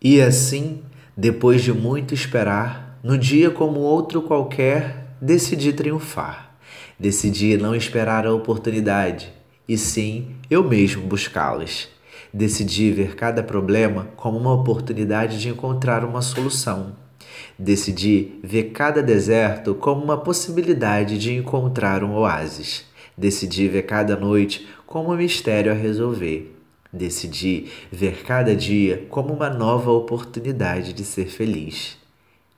E assim, depois de muito esperar, no dia como outro qualquer, decidi triunfar. Decidi não esperar a oportunidade, e sim eu mesmo buscá-las. Decidi ver cada problema como uma oportunidade de encontrar uma solução. Decidi ver cada deserto como uma possibilidade de encontrar um oásis. Decidi ver cada noite como um mistério a resolver. Decidi ver cada dia como uma nova oportunidade de ser feliz.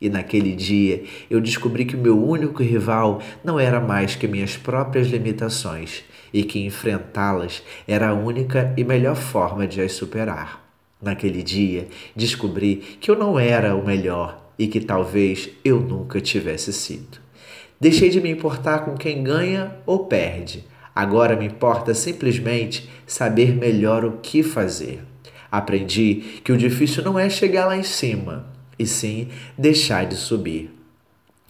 E naquele dia eu descobri que o meu único rival não era mais que minhas próprias limitações e que enfrentá-las era a única e melhor forma de as superar. Naquele dia descobri que eu não era o melhor e que talvez eu nunca tivesse sido. Deixei de me importar com quem ganha ou perde Agora me importa simplesmente saber melhor o que fazer. Aprendi que o difícil não é chegar lá em cima, e sim deixar de subir.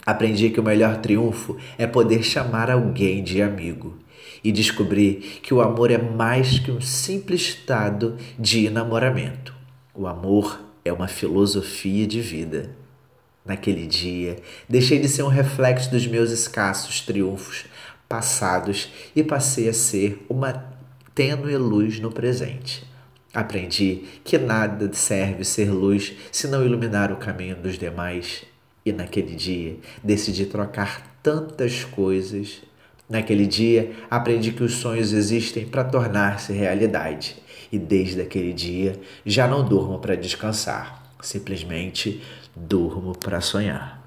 Aprendi que o melhor triunfo é poder chamar alguém de amigo. E descobri que o amor é mais que um simples estado de enamoramento. O amor é uma filosofia de vida. Naquele dia, deixei de ser um reflexo dos meus escassos triunfos passados e passei a ser uma tênue luz no presente. Aprendi que nada serve ser luz se não iluminar o caminho dos demais. E naquele dia decidi trocar tantas coisas. Naquele dia aprendi que os sonhos existem para tornar-se realidade. E desde aquele dia já não durmo para descansar, simplesmente durmo para sonhar.